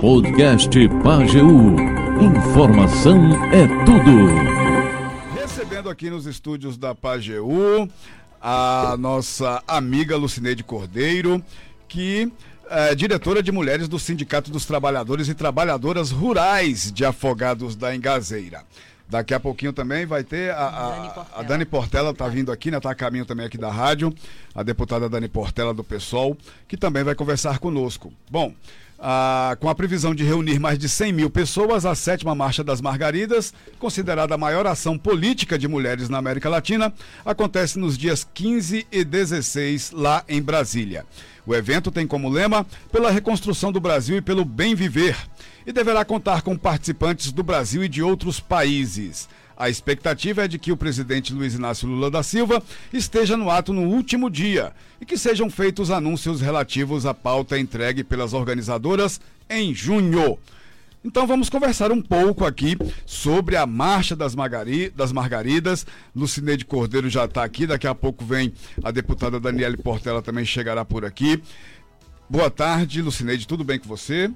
Podcast Pageu. Informação é tudo. Recebendo aqui nos estúdios da Pageu a nossa amiga Lucineide Cordeiro, que é diretora de mulheres do Sindicato dos Trabalhadores e Trabalhadoras Rurais de Afogados da Engazeira. Daqui a pouquinho também vai ter a, a, Dani Portela. a Dani Portela, está vindo aqui, né? Está a caminho também aqui da rádio, a deputada Dani Portela do PSOL, que também vai conversar conosco. Bom, ah, com a previsão de reunir mais de 100 mil pessoas, a sétima Marcha das Margaridas, considerada a maior ação política de mulheres na América Latina, acontece nos dias 15 e 16 lá em Brasília. O evento tem como lema pela reconstrução do Brasil e pelo bem viver e deverá contar com participantes do Brasil e de outros países. A expectativa é de que o presidente Luiz Inácio Lula da Silva esteja no ato no último dia e que sejam feitos anúncios relativos à pauta entregue pelas organizadoras em junho. Então vamos conversar um pouco aqui sobre a Marcha das, Margari, das Margaridas. Lucineide Cordeiro já está aqui, daqui a pouco vem a deputada Daniele Portela também chegará por aqui. Boa tarde, Lucineide, tudo bem com você?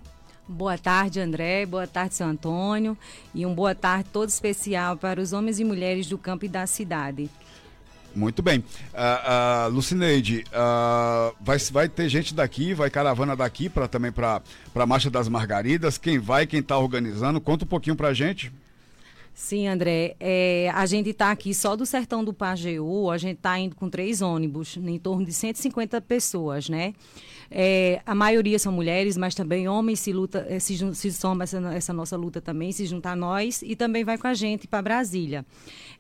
Boa tarde, André. Boa tarde, seu Antônio. E um boa tarde todo especial para os homens e mulheres do campo e da cidade. Muito bem. Uh, uh, Lucineide, uh, vai, vai ter gente daqui, vai caravana daqui para também para a Marcha das Margaridas. Quem vai, quem está organizando? Conta um pouquinho para a gente. Sim, André. É, a gente está aqui só do sertão do Pajeú, a gente está indo com três ônibus, em torno de 150 pessoas, né? É, a maioria são mulheres, mas também homens se luta, é, se, se soma essa, essa, nossa luta também, se junta a nós e também vai com a gente para Brasília.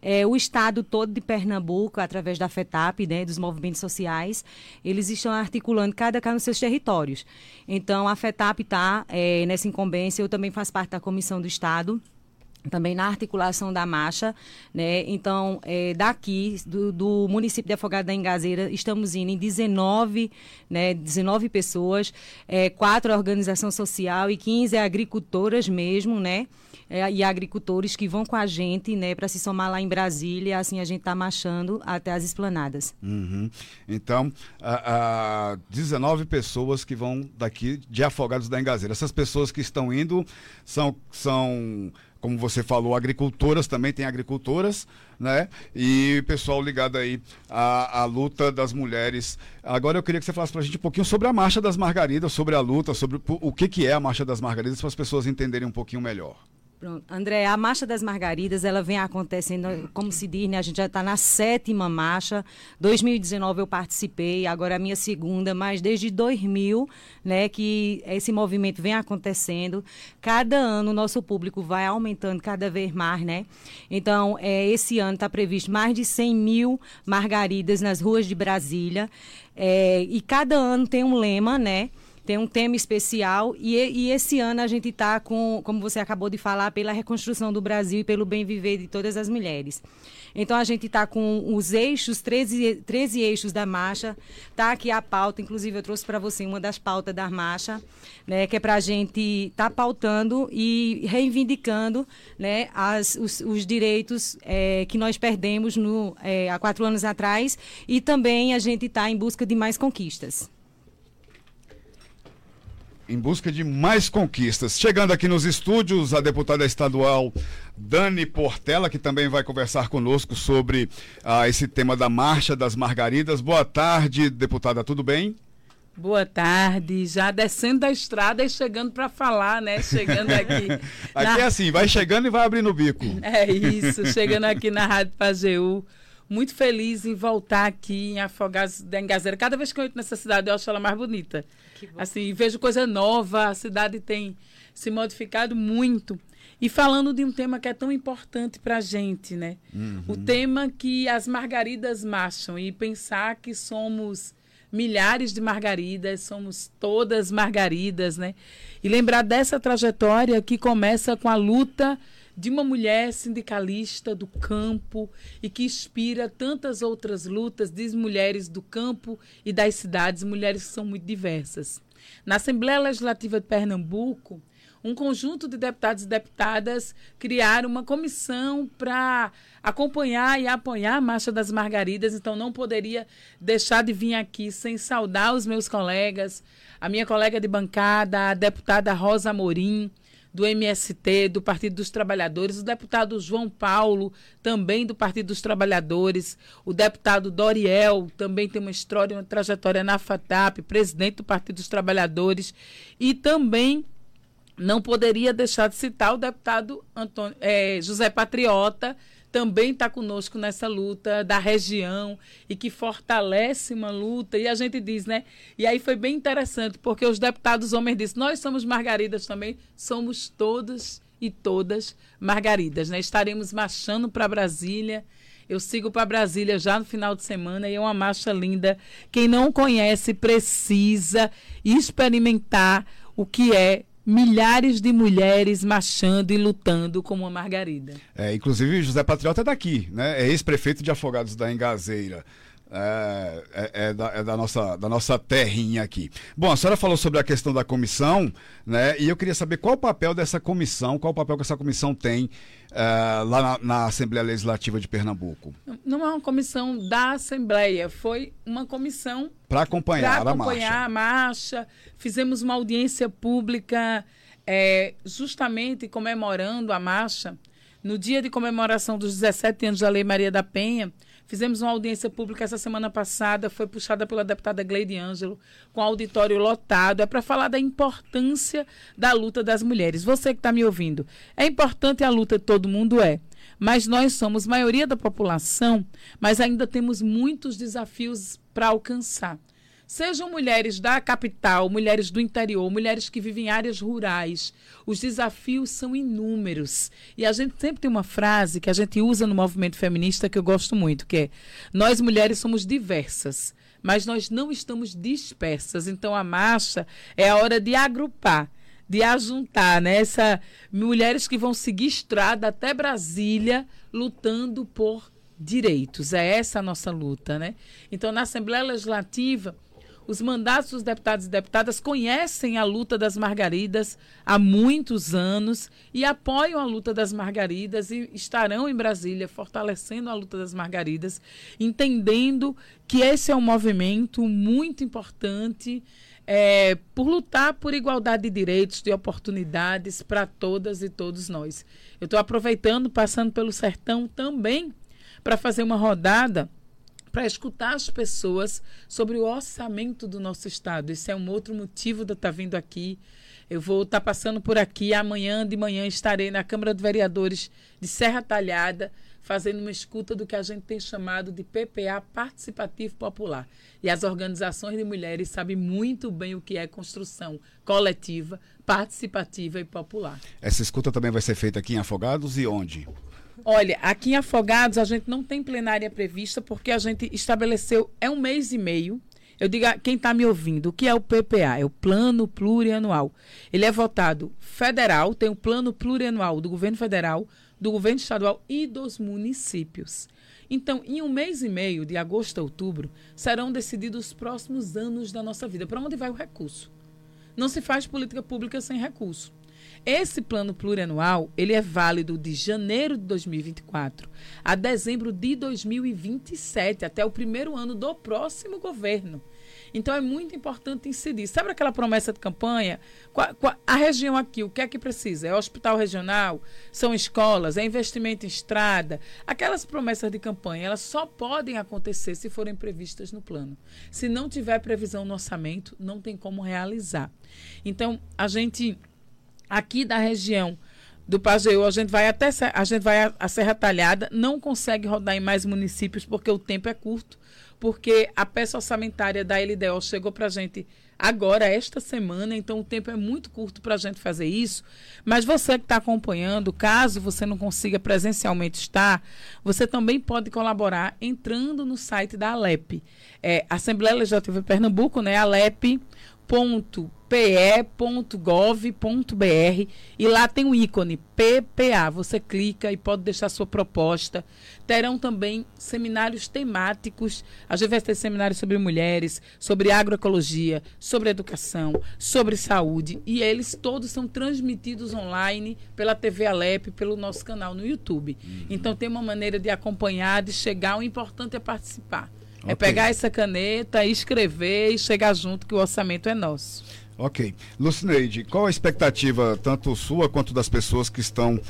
É, o estado todo de Pernambuco, através da FETAP, né, dos movimentos sociais, eles estão articulando cada casa nos seus territórios. Então, a FETAP está é, nessa incumbência, eu também faço parte da comissão do estado também na articulação da marcha, né? Então, é, daqui, do, do, município de Afogado da Engazeira, estamos indo em 19, né, 19 pessoas, é, quatro organização social e 15 agricultoras mesmo, né? É, e agricultores que vão com a gente, né, para se somar lá em Brasília, assim a gente está marchando até as esplanadas. Uhum. Então, a, a 19 pessoas que vão daqui de Afogados da Engazeira. Essas pessoas que estão indo são, são como você falou, agricultoras também tem agricultoras, né? E pessoal ligado aí à, à luta das mulheres. Agora eu queria que você falasse para a gente um pouquinho sobre a Marcha das Margaridas, sobre a luta, sobre o que, que é a Marcha das Margaridas, para as pessoas entenderem um pouquinho melhor. Pronto. André, a Marcha das Margaridas, ela vem acontecendo, como se diz, né? A gente já está na sétima marcha. 2019 eu participei, agora é a minha segunda, mas desde 2000, né, que esse movimento vem acontecendo. Cada ano o nosso público vai aumentando cada vez mais, né? Então, é, esse ano está previsto mais de 100 mil margaridas nas ruas de Brasília. É, e cada ano tem um lema, né? Tem um tema especial e, e esse ano a gente está com, como você acabou de falar, pela reconstrução do Brasil e pelo bem viver de todas as mulheres. Então a gente está com os eixos, 13, 13 eixos da marcha. Está aqui a pauta, inclusive eu trouxe para você uma das pautas da marcha, né, que é para a gente estar tá pautando e reivindicando né, as, os, os direitos é, que nós perdemos no, é, há quatro anos atrás e também a gente está em busca de mais conquistas em busca de mais conquistas. Chegando aqui nos estúdios, a deputada estadual Dani Portela, que também vai conversar conosco sobre ah, esse tema da Marcha das Margaridas. Boa tarde, deputada, tudo bem? Boa tarde, já descendo da estrada e chegando para falar, né? Chegando aqui. aqui na... é assim, vai chegando e vai abrindo o bico. É isso, chegando aqui na Rádio Pajeú muito feliz em voltar aqui em Afogados da Engazeira. Cada vez que eu entro nessa cidade, eu acho ela mais bonita. Assim, vejo coisa nova, a cidade tem se modificado muito. E falando de um tema que é tão importante para a gente, né? Uhum. O tema que as margaridas marcham e pensar que somos milhares de margaridas, somos todas margaridas, né? E lembrar dessa trajetória que começa com a luta de uma mulher sindicalista do campo e que inspira tantas outras lutas de mulheres do campo e das cidades, mulheres que são muito diversas. Na Assembleia Legislativa de Pernambuco, um conjunto de deputados e deputadas criaram uma comissão para acompanhar e apoiar a Marcha das Margaridas, então não poderia deixar de vir aqui sem saudar os meus colegas, a minha colega de bancada, a deputada Rosa Morim, do MST, do Partido dos Trabalhadores, o deputado João Paulo, também do Partido dos Trabalhadores, o deputado Doriel, também tem uma história, uma trajetória na FATAP, presidente do Partido dos Trabalhadores, e também não poderia deixar de citar o deputado Antônio, é, José Patriota, também está conosco nessa luta da região e que fortalece uma luta. E a gente diz, né? E aí foi bem interessante, porque os deputados homens disseram: nós somos margaridas também, somos todos e todas margaridas, né? Estaremos marchando para Brasília. Eu sigo para Brasília já no final de semana e é uma marcha linda. Quem não conhece precisa experimentar o que é milhares de mulheres marchando e lutando como a Margarida. É, inclusive, José Patriota é daqui, né? É ex-prefeito de Afogados da Engazeira. É, é, é, da, é, da, nossa, da nossa terrinha aqui. Bom, a senhora falou sobre a questão da comissão, né? E eu queria saber qual o papel dessa comissão, qual o papel que essa comissão tem é, lá na, na, Assembleia Legislativa de Pernambuco. Não é uma comissão da Assembleia, foi uma comissão para acompanhar, acompanhar a, marcha. a marcha. Fizemos uma audiência pública é, justamente comemorando a marcha. No dia de comemoração dos 17 anos da Lei Maria da Penha, Fizemos uma audiência pública essa semana passada, foi puxada pela deputada Gleide Ângelo, com auditório lotado. É para falar da importância da luta das mulheres. Você que está me ouvindo, é importante a luta de todo mundo? É. Mas nós somos maioria da população, mas ainda temos muitos desafios para alcançar. Sejam mulheres da capital, mulheres do interior, mulheres que vivem em áreas rurais, os desafios são inúmeros. E a gente sempre tem uma frase que a gente usa no movimento feminista que eu gosto muito, que é: nós mulheres somos diversas, mas nós não estamos dispersas. Então a marcha é a hora de agrupar de ajuntar, né? Mulheres que vão seguir estrada até Brasília lutando por direitos. É essa a nossa luta, né? Então, na Assembleia Legislativa, os mandatos dos deputados e deputadas conhecem a luta das margaridas há muitos anos e apoiam a luta das margaridas e estarão em Brasília fortalecendo a luta das margaridas, entendendo que esse é um movimento muito importante é, por lutar por igualdade de direitos, de oportunidades para todas e todos nós. Eu estou aproveitando, passando pelo sertão também, para fazer uma rodada para escutar as pessoas sobre o orçamento do nosso estado. Esse é um outro motivo de eu estar tá vindo aqui. Eu vou estar tá passando por aqui amanhã de manhã estarei na Câmara de Vereadores de Serra Talhada, fazendo uma escuta do que a gente tem chamado de PPA Participativo Popular. E as organizações de mulheres sabem muito bem o que é construção coletiva, participativa e popular. Essa escuta também vai ser feita aqui em Afogados e onde? Olha, aqui em Afogados a gente não tem plenária prevista porque a gente estabeleceu, é um mês e meio. Eu digo a quem está me ouvindo, o que é o PPA? É o Plano Plurianual. Ele é votado federal, tem o Plano Plurianual do governo federal, do governo estadual e dos municípios. Então, em um mês e meio, de agosto a outubro, serão decididos os próximos anos da nossa vida. Para onde vai o recurso? Não se faz política pública sem recurso. Esse plano plurianual, ele é válido de janeiro de 2024 a dezembro de 2027, até o primeiro ano do próximo governo. Então é muito importante incidir. Sabe aquela promessa de campanha? A região aqui, o que é que precisa? É hospital regional? São escolas? É investimento em estrada? Aquelas promessas de campanha, elas só podem acontecer se forem previstas no plano. Se não tiver previsão no orçamento, não tem como realizar. Então, a gente aqui da região do Pajeú, a gente vai até a gente vai a Serra Talhada, não consegue rodar em mais municípios porque o tempo é curto, porque a peça orçamentária da LDO chegou para a gente agora, esta semana, então o tempo é muito curto para a gente fazer isso. Mas você que está acompanhando, caso você não consiga presencialmente estar, você também pode colaborar entrando no site da Alep. É, Assembleia Legislativa Pernambuco, né? Alep.com pe.gov.br e lá tem o ícone PPA. Você clica e pode deixar sua proposta. Terão também seminários temáticos. A gente vai ter seminários sobre mulheres, sobre agroecologia, sobre educação, sobre saúde. E eles todos são transmitidos online pela TV Alep, pelo nosso canal no YouTube. Uhum. Então tem uma maneira de acompanhar, de chegar. O importante é participar. É okay. É pegar essa caneta, escrever e chegar junto, que o orçamento é nosso. Ok. Lucineide, qual a expectativa, tanto sua quanto das pessoas que estão uh,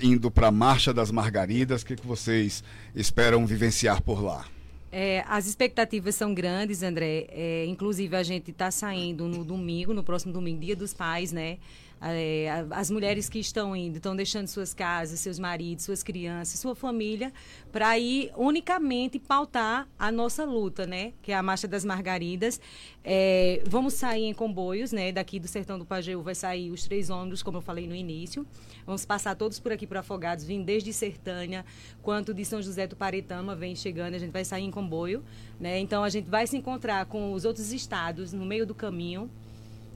indo para a Marcha das Margaridas? O que, que vocês esperam vivenciar por lá? É, as expectativas são grandes, André. É, inclusive, a gente está saindo no domingo, no próximo domingo, Dia dos Pais, né? É, as mulheres que estão indo, estão deixando suas casas, seus maridos, suas crianças, sua família, para ir unicamente pautar a nossa luta, né? Que é a Marcha das Margaridas. É, vamos sair em comboios, né? Daqui do Sertão do Pajeú vai sair os três ônibus, como eu falei no início. Vamos passar todos por aqui para Afogados, vindo desde Sertânia, quanto de São José do Paretama vem chegando, a gente vai sair em comboio, né? Então a gente vai se encontrar com os outros estados no meio do caminho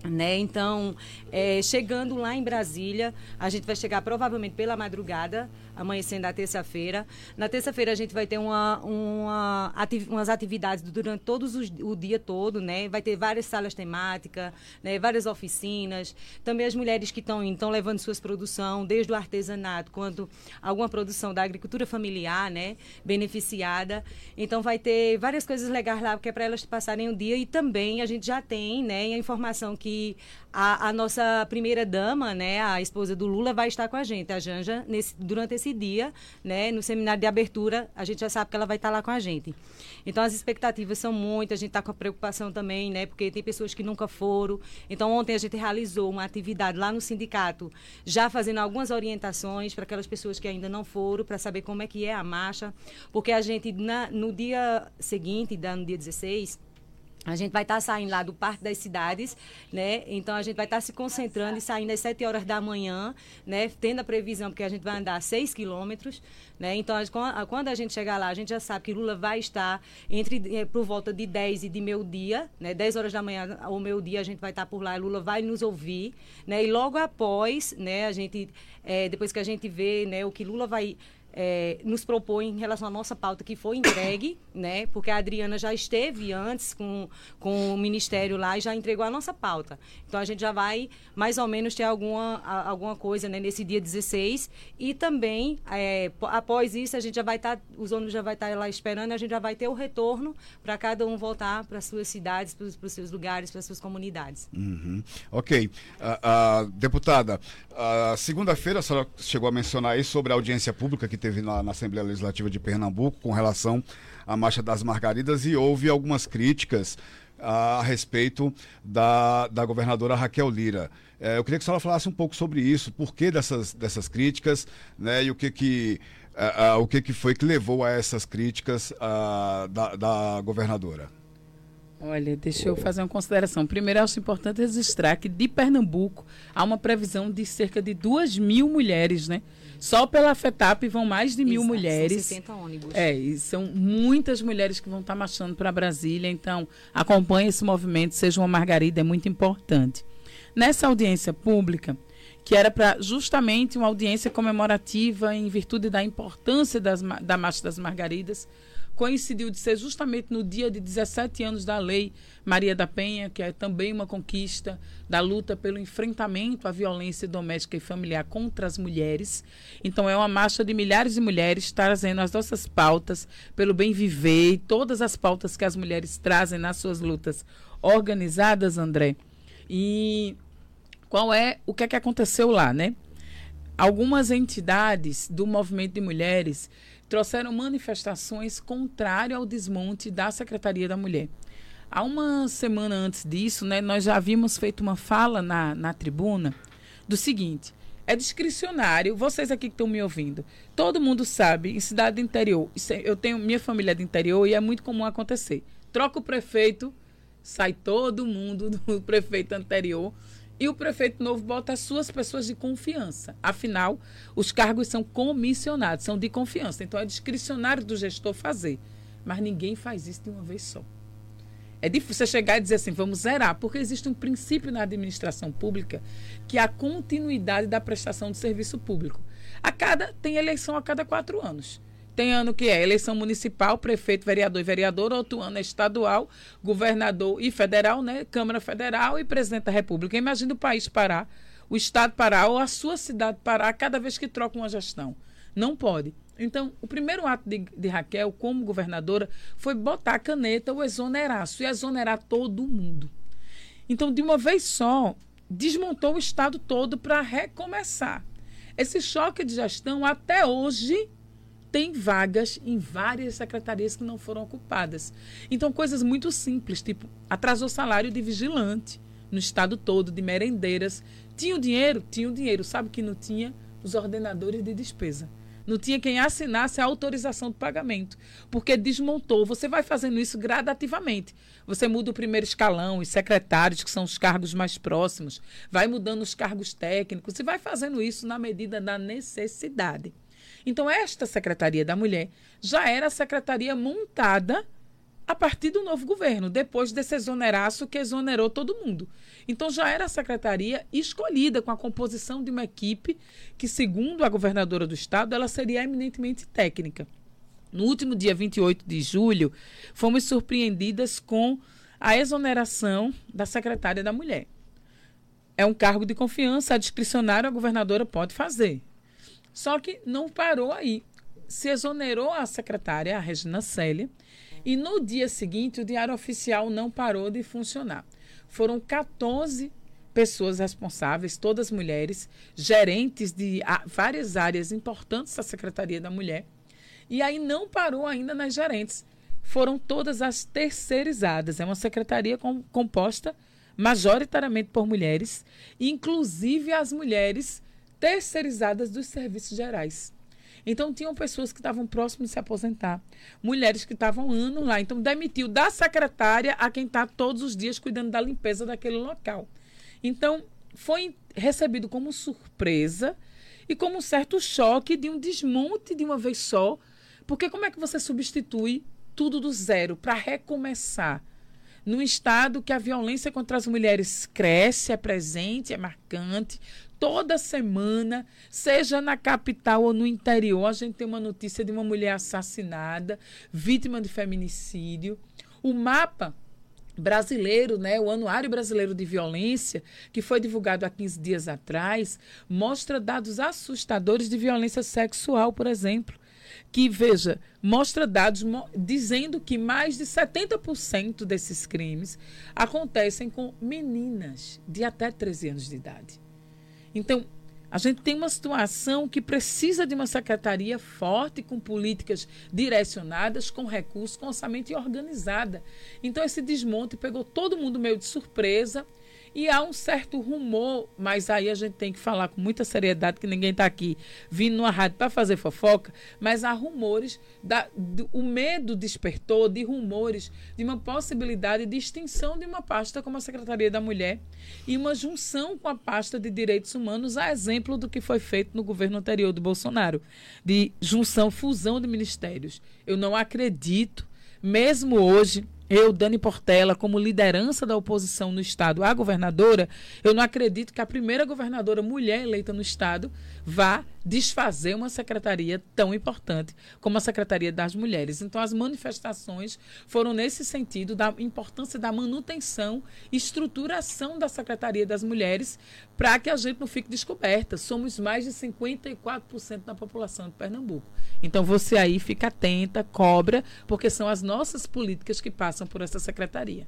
né? Então, é, chegando lá em Brasília, a gente vai chegar provavelmente pela madrugada, amanhecendo a terça-feira. Na terça-feira a gente vai ter uma, uma ativ umas atividades durante todos os, o dia todo, né? Vai ter várias salas temáticas, né? várias oficinas. Também as mulheres que estão estão levando suas produções, desde o artesanato quanto alguma produção da agricultura familiar, né? Beneficiada. Então vai ter várias coisas legais lá, porque é para elas passarem o dia e também a gente já tem, né? A informação que a, a, nossa primeira dama, né, a esposa do Lula, vai estar com a gente, a Janja, nesse, durante esse dia, né, no seminário de abertura, a gente já sabe que ela vai estar lá com a gente. Então as expectativas são muitas, a gente está com a preocupação também, né, porque tem pessoas que nunca foram. Então ontem a gente realizou uma atividade lá no sindicato, já fazendo algumas orientações para aquelas pessoas que ainda não foram, para saber como é que é a marcha, porque a gente na, no dia seguinte, no dia 16, a gente vai estar tá saindo lá do Parque das Cidades, né? Então a gente vai estar tá se concentrando e saindo às 7 horas da manhã, né? Tendo a previsão, porque a gente vai andar 6 quilômetros, né? Então, quando a gente chegar lá, a gente já sabe que Lula vai estar entre eh, por volta de 10 e de meio-dia, né? 10 horas da manhã ao meio-dia a gente vai estar por lá, Lula vai nos ouvir, né? E logo após, né, a gente, é, depois que a gente vê, né, o que Lula vai é, nos propõe em relação à nossa pauta que foi entregue, né? Porque a Adriana já esteve antes com, com o Ministério lá e já entregou a nossa pauta. Então a gente já vai mais ou menos ter alguma, alguma coisa né, nesse dia 16. E também, é, após isso, a gente já vai estar, tá, os ônibus já vai estar tá lá esperando, a gente já vai ter o retorno para cada um voltar para suas cidades, para os seus lugares, para suas comunidades. Uhum. Ok. Uh, uh, deputada, uh, segunda-feira a senhora chegou a mencionar aí sobre a audiência pública que teve na, na Assembleia Legislativa de Pernambuco com relação à Marcha das Margaridas e houve algumas críticas a, a respeito da, da governadora Raquel Lira. É, eu queria que a senhora falasse um pouco sobre isso, por que dessas, dessas críticas, né, e o que que, uh, uh, o que que foi que levou a essas críticas da, da governadora. Olha, deixa eu fazer uma consideração. Primeiro, acho importante registrar que de Pernambuco há uma previsão de cerca de duas mil mulheres, né? Só pela FETAP vão mais de mil Exato, mulheres. São 60 ônibus. É, e são muitas mulheres que vão estar marchando para Brasília. Então, acompanhe esse movimento, seja uma margarida, é muito importante. Nessa audiência pública, que era para justamente uma audiência comemorativa em virtude da importância das, da Marcha das Margaridas, coincidiu de ser justamente no dia de 17 anos da Lei Maria da Penha, que é também uma conquista da luta pelo enfrentamento à violência doméstica e familiar contra as mulheres. Então, é uma marcha de milhares de mulheres trazendo as nossas pautas pelo bem viver e todas as pautas que as mulheres trazem nas suas lutas organizadas, André. E qual é o que é que aconteceu lá, né? Algumas entidades do movimento de mulheres trouxeram manifestações contrárias ao desmonte da Secretaria da Mulher. Há uma semana antes disso, né, nós já havíamos feito uma fala na, na tribuna do seguinte: é discricionário, vocês aqui que estão me ouvindo, todo mundo sabe, em cidade do interior, é, eu tenho minha família do interior e é muito comum acontecer. Troca o prefeito, sai todo mundo do prefeito anterior e o prefeito novo bota as suas pessoas de confiança. Afinal, os cargos são comissionados, são de confiança. Então, é discricionário do gestor fazer. Mas ninguém faz isso de uma vez só. É difícil você chegar e dizer assim, vamos zerar, porque existe um princípio na administração pública que é a continuidade da prestação de serviço público. A cada tem eleição a cada quatro anos. Tem ano que é eleição municipal, prefeito, vereador e vereador, outro ano é estadual, governador e federal, né? Câmara Federal e presidente da República. Imagina o país parar, o estado parar ou a sua cidade parar cada vez que troca uma gestão. Não pode. Então, o primeiro ato de, de, Raquel, como governadora, foi botar a caneta, o exoneraço, e exonerar todo mundo. Então, de uma vez só, desmontou o Estado todo para recomeçar. Esse choque de gestão, até hoje, tem vagas em várias secretarias que não foram ocupadas. Então, coisas muito simples, tipo, atrasou salário de vigilante no estado todo, de merendeiras. Tinha o dinheiro? Tinha o dinheiro. Sabe que não tinha? Os ordenadores de despesa. Não tinha quem assinasse a autorização do pagamento, porque desmontou. Você vai fazendo isso gradativamente. Você muda o primeiro escalão, os secretários, que são os cargos mais próximos, vai mudando os cargos técnicos e vai fazendo isso na medida da necessidade. Então, esta Secretaria da Mulher já era a secretaria montada a partir do novo governo, depois desse exoneraço que exonerou todo mundo. Então já era a secretaria escolhida com a composição de uma equipe que, segundo a governadora do estado, ela seria eminentemente técnica. No último dia 28 de julho, fomos surpreendidas com a exoneração da secretária da mulher. É um cargo de confiança, a discricionária a governadora pode fazer. Só que não parou aí. Se exonerou a secretária, a Regina Célia, e no dia seguinte o Diário Oficial não parou de funcionar. Foram 14 pessoas responsáveis, todas mulheres, gerentes de várias áreas importantes da Secretaria da Mulher. E aí não parou ainda nas gerentes. Foram todas as terceirizadas. É uma secretaria com, composta majoritariamente por mulheres, inclusive as mulheres terceirizadas dos serviços gerais. Então, tinham pessoas que estavam próximas de se aposentar, mulheres que estavam anos lá. Então, demitiu da secretária a quem está todos os dias cuidando da limpeza daquele local. Então, foi recebido como surpresa e como um certo choque de um desmonte de uma vez só. Porque como é que você substitui tudo do zero para recomeçar? num estado que a violência contra as mulheres cresce, é presente, é marcante, toda semana, seja na capital ou no interior, a gente tem uma notícia de uma mulher assassinada, vítima de feminicídio. O mapa brasileiro, né, o Anuário Brasileiro de Violência, que foi divulgado há 15 dias atrás, mostra dados assustadores de violência sexual, por exemplo. Que, veja, mostra dados mo dizendo que mais de 70% desses crimes acontecem com meninas de até 13 anos de idade. Então, a gente tem uma situação que precisa de uma secretaria forte, com políticas direcionadas, com recursos, com orçamento e organizada. Então, esse desmonte pegou todo mundo meio de surpresa e há um certo rumor, mas aí a gente tem que falar com muita seriedade, que ninguém está aqui vindo numa rádio para fazer fofoca, mas há rumores, da, do, o medo despertou de rumores de uma possibilidade de extinção de uma pasta como a Secretaria da Mulher e uma junção com a pasta de Direitos Humanos, a exemplo do que foi feito no governo anterior do Bolsonaro, de junção, fusão de ministérios. Eu não acredito, mesmo hoje eu, Dani Portela, como liderança da oposição no Estado à governadora, eu não acredito que a primeira governadora mulher eleita no Estado vá desfazer uma secretaria tão importante como a Secretaria das Mulheres. Então, as manifestações foram nesse sentido da importância da manutenção e estruturação da Secretaria das Mulheres para que a gente não fique descoberta. Somos mais de 54% da população de Pernambuco. Então, você aí fica atenta, cobra, porque são as nossas políticas que passam por essa secretaria.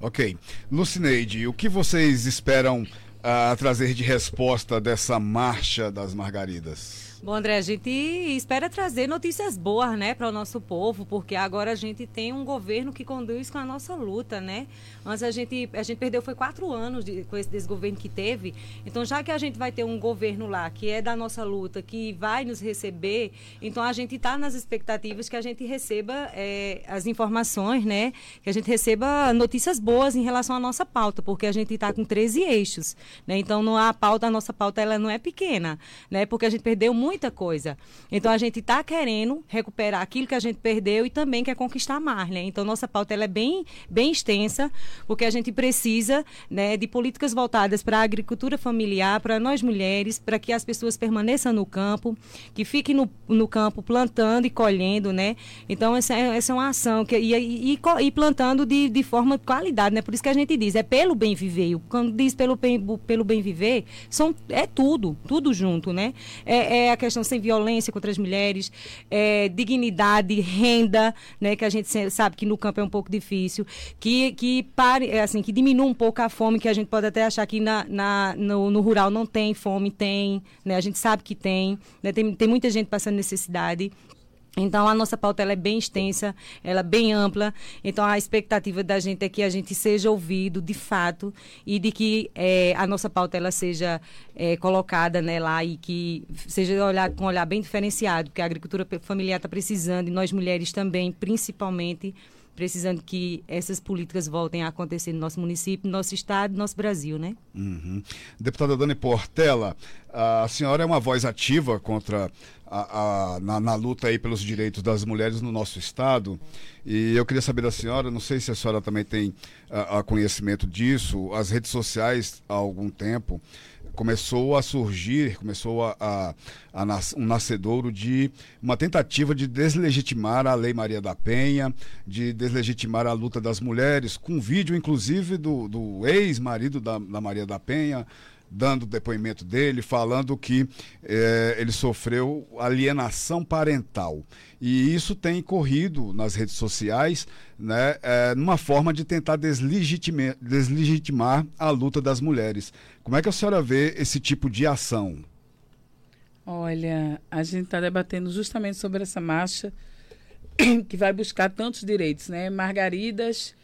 Ok. Lucineide, o que vocês esperam uh, trazer de resposta dessa marcha das Margaridas? Bom, André, a gente espera trazer notícias boas, né, para o nosso povo, porque agora a gente tem um governo que conduz com a nossa luta, né? Antes a gente, a gente perdeu foi quatro anos de, com esse desgoverno que teve. Então, já que a gente vai ter um governo lá que é da nossa luta, que vai nos receber, então a gente está nas expectativas que a gente receba é, as informações, né? Que a gente receba notícias boas em relação à nossa pauta, porque a gente está com 13 eixos. Né? Então, não a pauta, a nossa pauta ela não é pequena, né? porque a gente perdeu muita coisa. Então, a gente está querendo recuperar aquilo que a gente perdeu e também quer conquistar mais. Né? Então, nossa pauta ela é bem, bem extensa, porque a gente precisa né, de políticas voltadas para a agricultura familiar, para nós mulheres, para que as pessoas permaneçam no campo, que fiquem no, no campo plantando e colhendo, né? Então, essa é, essa é uma ação que e, e, e plantando de, de forma de qualidade, né? Por isso que a gente diz, é pelo bem viver. Quando diz pelo bem, pelo bem viver, são, é tudo, tudo junto, né? É, é questão sem violência contra as mulheres, é, dignidade, renda, né? Que a gente sabe que no campo é um pouco difícil, que, que pare, é assim, que diminua um pouco a fome, que a gente pode até achar que na, na no, no, rural não tem fome, tem, né? A gente sabe que tem, né? Tem, tem muita gente passando necessidade. Então, a nossa pauta é bem extensa, ela é bem ampla. Então, a expectativa da gente é que a gente seja ouvido de fato e de que é, a nossa pauta ela seja é, colocada né, lá e que seja olhado com um olhar bem diferenciado, porque a agricultura familiar está precisando e nós mulheres também, principalmente, precisando que essas políticas voltem a acontecer no nosso município, no nosso estado, no nosso Brasil, né? Uhum. Deputada Dani Portela, a senhora é uma voz ativa contra a, a, na, na, luta aí pelos direitos das mulheres no nosso estado e eu queria saber da senhora, não sei se a senhora também tem a, a conhecimento disso, as redes sociais há algum tempo começou a surgir, começou a, a, a nas, um nascedouro de uma tentativa de deslegitimar a Lei Maria da Penha, de deslegitimar a luta das mulheres, com vídeo inclusive do, do ex-marido da, da Maria da Penha, dando depoimento dele, falando que eh, ele sofreu alienação parental. E isso tem corrido nas redes sociais, né, eh, numa forma de tentar deslegitimar a luta das mulheres. Como é que a senhora vê esse tipo de ação? Olha, a gente está debatendo justamente sobre essa marcha que vai buscar tantos direitos, né? Margaridas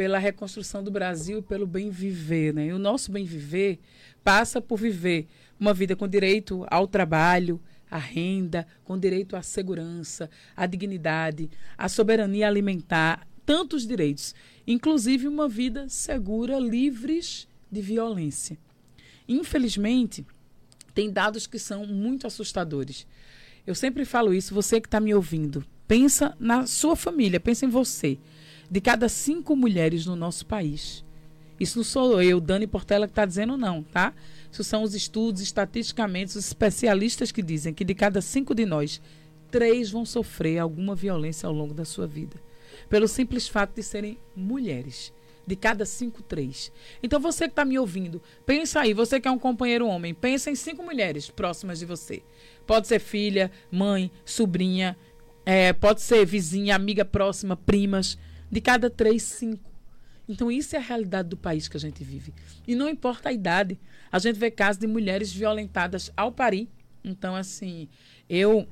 pela reconstrução do Brasil pelo bem viver, né? E o nosso bem viver passa por viver uma vida com direito ao trabalho, à renda, com direito à segurança, à dignidade, à soberania alimentar, tantos direitos, inclusive uma vida segura, livres de violência. Infelizmente, tem dados que são muito assustadores. Eu sempre falo isso, você que está me ouvindo, pensa na sua família, pensa em você. De cada cinco mulheres no nosso país, isso não sou eu, Dani Portela, que está dizendo não, tá? Isso são os estudos, estatisticamente, os especialistas que dizem que de cada cinco de nós, três vão sofrer alguma violência ao longo da sua vida. Pelo simples fato de serem mulheres. De cada cinco, três. Então você que está me ouvindo, pensa aí, você que é um companheiro homem, pensa em cinco mulheres próximas de você. Pode ser filha, mãe, sobrinha, é, pode ser vizinha, amiga próxima, primas. De cada três, cinco. Então, isso é a realidade do país que a gente vive. E não importa a idade. A gente vê casos de mulheres violentadas ao parir. Então, assim, eu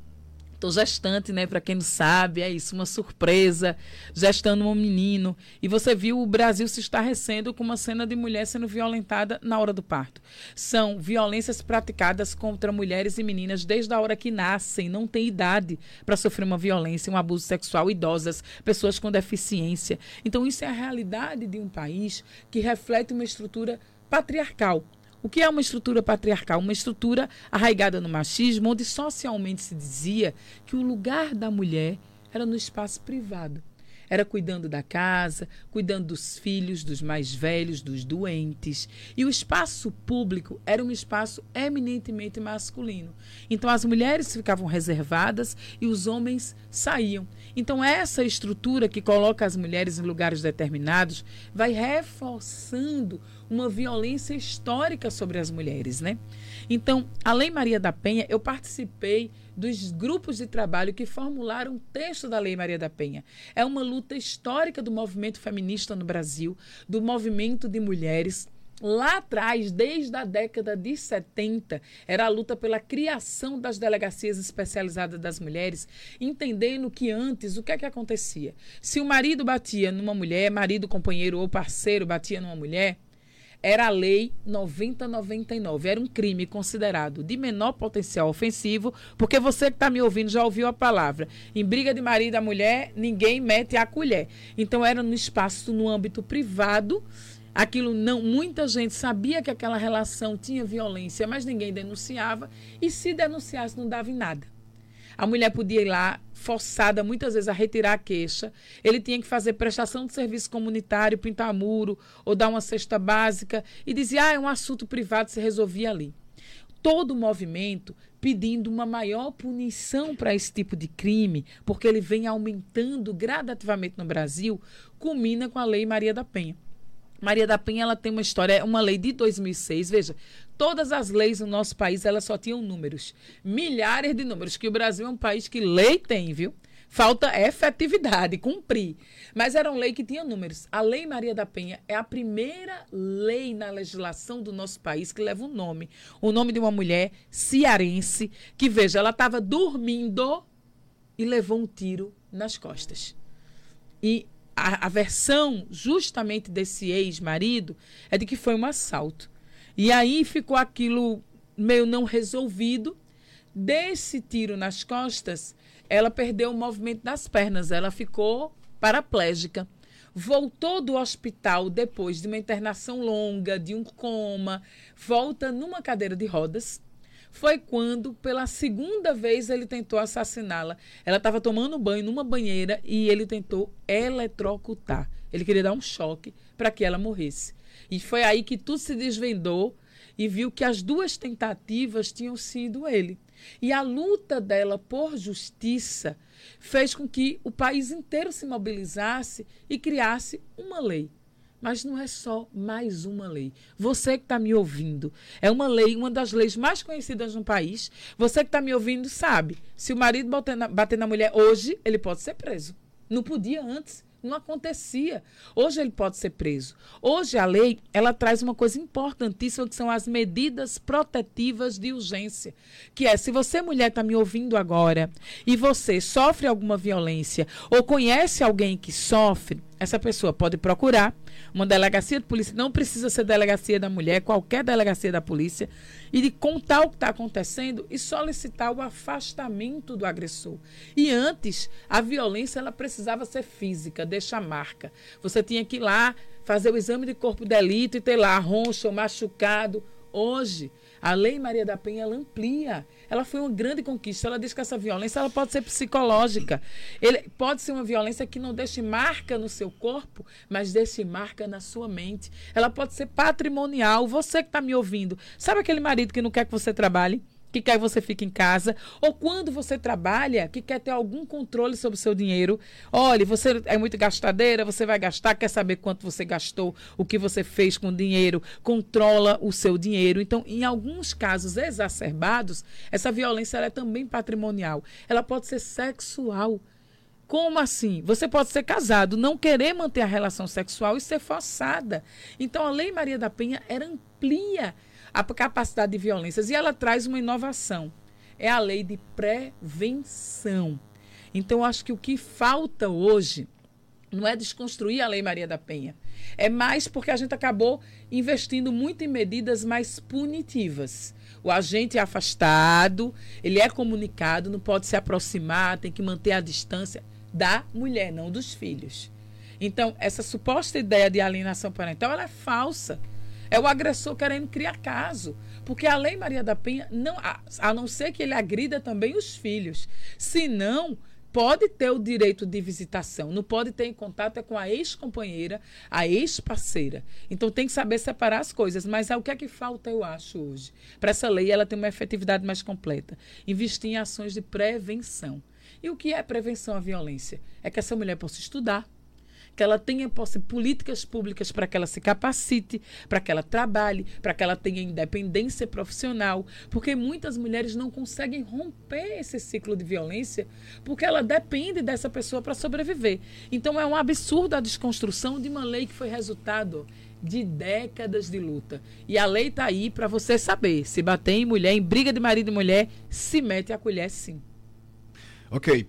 Estou gestante, né? Para quem não sabe, é isso, uma surpresa, gestando um menino. E você viu o Brasil se estarrecendo com uma cena de mulher sendo violentada na hora do parto. São violências praticadas contra mulheres e meninas desde a hora que nascem, não tem idade para sofrer uma violência, um abuso sexual, idosas, pessoas com deficiência. Então, isso é a realidade de um país que reflete uma estrutura patriarcal o que é uma estrutura patriarcal? Uma estrutura arraigada no machismo, onde socialmente se dizia que o lugar da mulher era no espaço privado. Era cuidando da casa, cuidando dos filhos, dos mais velhos, dos doentes. E o espaço público era um espaço eminentemente masculino. Então as mulheres ficavam reservadas e os homens saíam. Então essa estrutura que coloca as mulheres em lugares determinados vai reforçando uma violência histórica sobre as mulheres, né? Então, a Lei Maria da Penha, eu participei dos grupos de trabalho que formularam o texto da Lei Maria da Penha. É uma luta histórica do movimento feminista no Brasil, do movimento de mulheres. Lá atrás, desde a década de 70, era a luta pela criação das delegacias especializadas das mulheres, entendendo que antes o que é que acontecia? Se o marido batia numa mulher, marido, companheiro ou parceiro batia numa mulher, era a Lei 9099. Era um crime considerado de menor potencial ofensivo, porque você que está me ouvindo já ouviu a palavra. Em briga de marido a mulher, ninguém mete a colher. Então, era no espaço, no âmbito privado, Aquilo não, muita gente sabia que aquela relação tinha violência, mas ninguém denunciava e se denunciasse não dava em nada. A mulher podia ir lá forçada muitas vezes a retirar a queixa. Ele tinha que fazer prestação de serviço comunitário, pintar muro ou dar uma cesta básica e dizia: "Ah, é um assunto privado, se resolvia ali". Todo o movimento pedindo uma maior punição para esse tipo de crime, porque ele vem aumentando gradativamente no Brasil, culmina com a Lei Maria da Penha. Maria da Penha ela tem uma história, é uma lei de 2006. Veja, todas as leis no nosso país elas só tinham números, milhares de números. Que o Brasil é um país que lei tem, viu? Falta efetividade, cumprir. Mas era uma lei que tinha números. A Lei Maria da Penha é a primeira lei na legislação do nosso país que leva um nome. O nome de uma mulher cearense que, veja, ela estava dormindo e levou um tiro nas costas. E a, a versão justamente desse ex-marido é de que foi um assalto. E aí ficou aquilo meio não resolvido. Desse tiro nas costas, ela perdeu o movimento das pernas, ela ficou paraplégica. Voltou do hospital depois de uma internação longa, de um coma, volta numa cadeira de rodas. Foi quando, pela segunda vez, ele tentou assassiná-la. Ela estava tomando banho numa banheira e ele tentou eletrocutar. Ele queria dar um choque para que ela morresse. E foi aí que tudo se desvendou e viu que as duas tentativas tinham sido ele. E a luta dela por justiça fez com que o país inteiro se mobilizasse e criasse uma lei. Mas não é só mais uma lei. Você que está me ouvindo, é uma lei, uma das leis mais conhecidas no país. Você que está me ouvindo sabe: se o marido bater na, bater na mulher hoje, ele pode ser preso. Não podia antes. Não acontecia. Hoje ele pode ser preso. Hoje a lei, ela traz uma coisa importantíssima que são as medidas protetivas de urgência, que é se você mulher está me ouvindo agora e você sofre alguma violência ou conhece alguém que sofre, essa pessoa pode procurar uma delegacia de polícia, não precisa ser delegacia da mulher, qualquer delegacia da polícia, e de contar o que está acontecendo e solicitar o afastamento do agressor. E antes, a violência ela precisava ser física, deixar marca. Você tinha que ir lá fazer o exame de corpo de delito e ter lá roncha ou machucado. Hoje, a Lei Maria da Penha amplia. Ela foi uma grande conquista. Ela diz que essa violência ela pode ser psicológica. Ele pode ser uma violência que não deixe marca no seu corpo, mas deixe marca na sua mente. Ela pode ser patrimonial. Você que está me ouvindo, sabe aquele marido que não quer que você trabalhe? Que quer que você fique em casa, ou quando você trabalha, que quer ter algum controle sobre o seu dinheiro. Olha, você é muito gastadeira, você vai gastar, quer saber quanto você gastou, o que você fez com o dinheiro, controla o seu dinheiro. Então, em alguns casos exacerbados, essa violência é também patrimonial. Ela pode ser sexual. Como assim? Você pode ser casado, não querer manter a relação sexual e ser forçada. Então, a Lei Maria da Penha era amplia a capacidade de violências. E ela traz uma inovação. É a lei de prevenção. Então, acho que o que falta hoje não é desconstruir a Lei Maria da Penha. É mais porque a gente acabou investindo muito em medidas mais punitivas. O agente é afastado, ele é comunicado, não pode se aproximar, tem que manter a distância da mulher, não dos filhos. Então, essa suposta ideia de alienação parental é falsa. É o agressor querendo criar caso. Porque a Lei Maria da Penha, não, a, não ser que ele agrida também os filhos. Se não, pode ter o direito de visitação, não pode ter em contato é com a ex-companheira, a ex-parceira. Então tem que saber separar as coisas. Mas é o que é que falta, eu acho, hoje. Para essa lei, ela tem uma efetividade mais completa. Investir em ações de prevenção. E o que é prevenção à violência? É que essa mulher possa estudar, que ela tenha políticas públicas para que ela se capacite, para que ela trabalhe, para que ela tenha independência profissional, porque muitas mulheres não conseguem romper esse ciclo de violência porque ela depende dessa pessoa para sobreviver. Então é um absurdo a desconstrução de uma lei que foi resultado de décadas de luta. E a lei está aí para você saber. Se bater em mulher, em briga de marido e mulher, se mete a colher sim. Ok.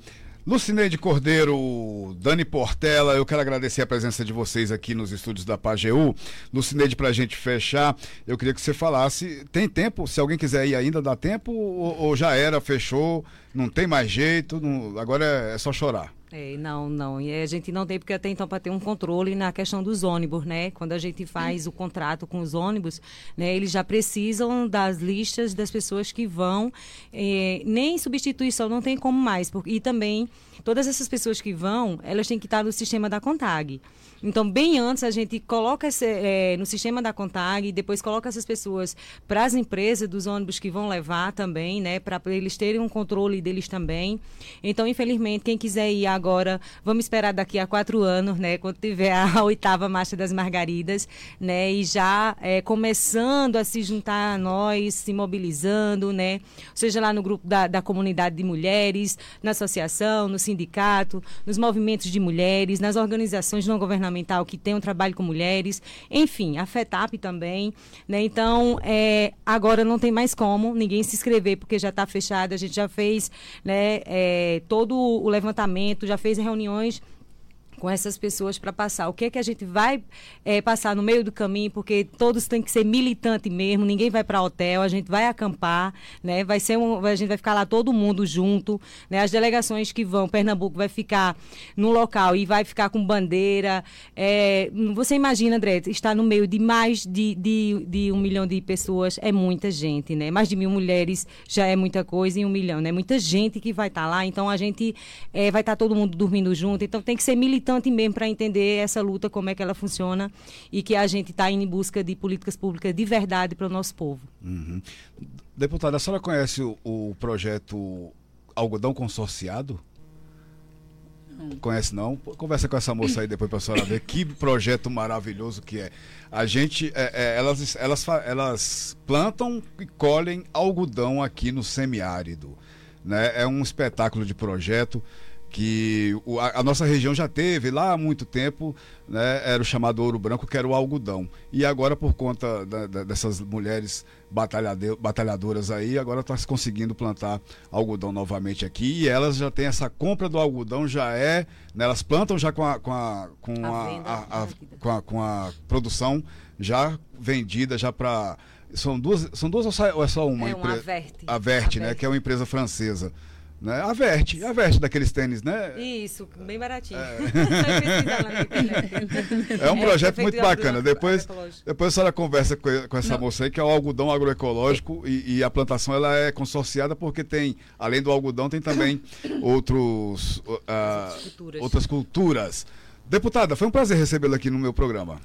Lucineide Cordeiro, Dani Portela, eu quero agradecer a presença de vocês aqui nos estúdios da Pajeú. Lucineide, para a gente fechar, eu queria que você falasse, tem tempo? Se alguém quiser ir ainda, dá tempo? Ou, ou já era, fechou, não tem mais jeito, não, agora é, é só chorar? É, não, não. E a gente não tem, porque até então, para ter um controle na questão dos ônibus, né? Quando a gente faz o contrato com os ônibus, né, eles já precisam das listas das pessoas que vão. Eh, nem substituição não tem como mais. Porque, e também, todas essas pessoas que vão, elas têm que estar no sistema da Contag. Então, bem antes, a gente coloca esse, é, no sistema da Contag, depois coloca essas pessoas para as empresas dos ônibus que vão levar também, né? Para eles terem um controle deles também. Então, infelizmente, quem quiser ir agora, vamos esperar daqui a quatro anos, né? Quando tiver a oitava Marcha das Margaridas, né? E já é, começando a se juntar a nós, se mobilizando, né? Seja lá no grupo da, da comunidade de mulheres, na associação, no sindicato, nos movimentos de mulheres, nas organizações não governamental que tem um trabalho com mulheres, enfim, a FETAP também, né? Então, é, agora não tem mais como ninguém se inscrever, porque já está fechado, a gente já fez né, é, todo o levantamento, já fez reuniões com essas pessoas para passar. O que é que a gente vai é, passar no meio do caminho, porque todos têm que ser militante mesmo, ninguém vai para hotel, a gente vai acampar, né? Vai ser um, a gente vai ficar lá todo mundo junto, né? As delegações que vão, Pernambuco vai ficar no local e vai ficar com bandeira. É, você imagina, André, estar no meio de mais de, de, de, um milhão de pessoas é muita gente, né? Mais de mil mulheres já é muita coisa e um milhão, né? Muita gente que vai estar tá lá, então a gente é, vai estar tá todo mundo dormindo junto, então tem que ser militante importante mesmo para entender essa luta, como é que ela funciona e que a gente está em busca de políticas públicas de verdade para o nosso povo. Uhum. Deputada, a senhora conhece o, o projeto Algodão Consorciado? Conhece não? Conversa com essa moça aí depois para a senhora ver que projeto maravilhoso que é. A gente, é, é, elas, elas, elas plantam e colhem algodão aqui no semiárido. Né? É um espetáculo de projeto que a, a, nossa região já teve lá há muito tempo, né, era o chamado ouro branco, que era o algodão. E agora, por conta da, da, dessas mulheres batalhadoras aí, agora está se conseguindo plantar algodão novamente aqui. E elas já têm essa compra do algodão, já é. Né, elas plantam já com a, com a, com a, a com, a, com a produção já vendida, já para. São duas, são duas ou é só uma? É uma Averte. Averte, né? Que é uma empresa francesa. Né? A verte, a verte daqueles tênis, né? Isso, bem baratinho. É, é um projeto é, muito bacana. Depois, depois a senhora conversa com, com essa Não. moça aí, que é o algodão agroecológico, e, e, a plantação ela é consorciada porque tem, além do algodão, tem também outros, uh, culturas. outras culturas. Deputada, foi um prazer recebê-la aqui no meu programa.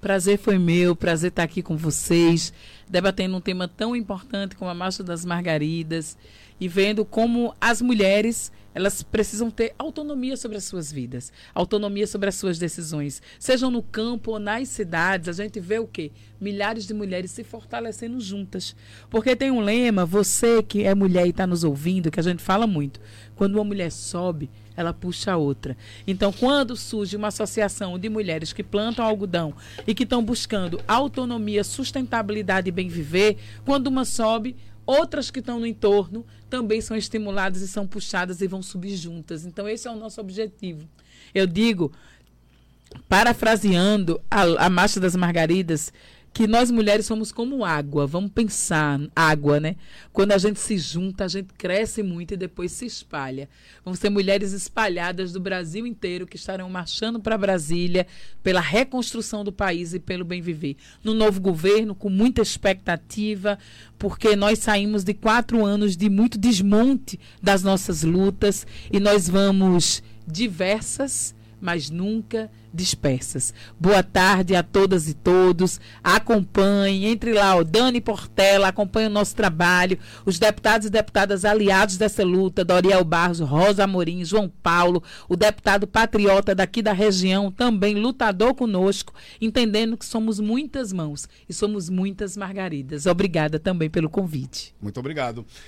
Prazer foi meu, prazer estar aqui com vocês, debatendo um tema tão importante como a Marcha das Margaridas e vendo como as mulheres elas precisam ter autonomia sobre as suas vidas, autonomia sobre as suas decisões, sejam no campo ou nas cidades. A gente vê o quê? Milhares de mulheres se fortalecendo juntas, porque tem um lema. Você que é mulher e está nos ouvindo, que a gente fala muito. Quando uma mulher sobe, ela puxa a outra. Então, quando surge uma associação de mulheres que plantam algodão e que estão buscando autonomia, sustentabilidade e bem viver, quando uma sobe, outras que estão no entorno também são estimuladas e são puxadas e vão subir juntas. Então, esse é o nosso objetivo. Eu digo, parafraseando a, a Marcha das Margaridas, que nós mulheres somos como água. Vamos pensar, água, né? Quando a gente se junta, a gente cresce muito e depois se espalha. Vão ser mulheres espalhadas do Brasil inteiro que estarão marchando para Brasília pela reconstrução do país e pelo bem viver. No novo governo, com muita expectativa, porque nós saímos de quatro anos de muito desmonte das nossas lutas e nós vamos diversas, mas nunca dispersas. Boa tarde a todas e todos. Acompanhe, entre lá, o Dani Portela, acompanhe o nosso trabalho. Os deputados e deputadas aliados dessa luta, Doriel Barros, Rosa Amorim, João Paulo, o deputado patriota daqui da região, também lutador conosco, entendendo que somos muitas mãos e somos muitas margaridas. Obrigada também pelo convite. Muito obrigado.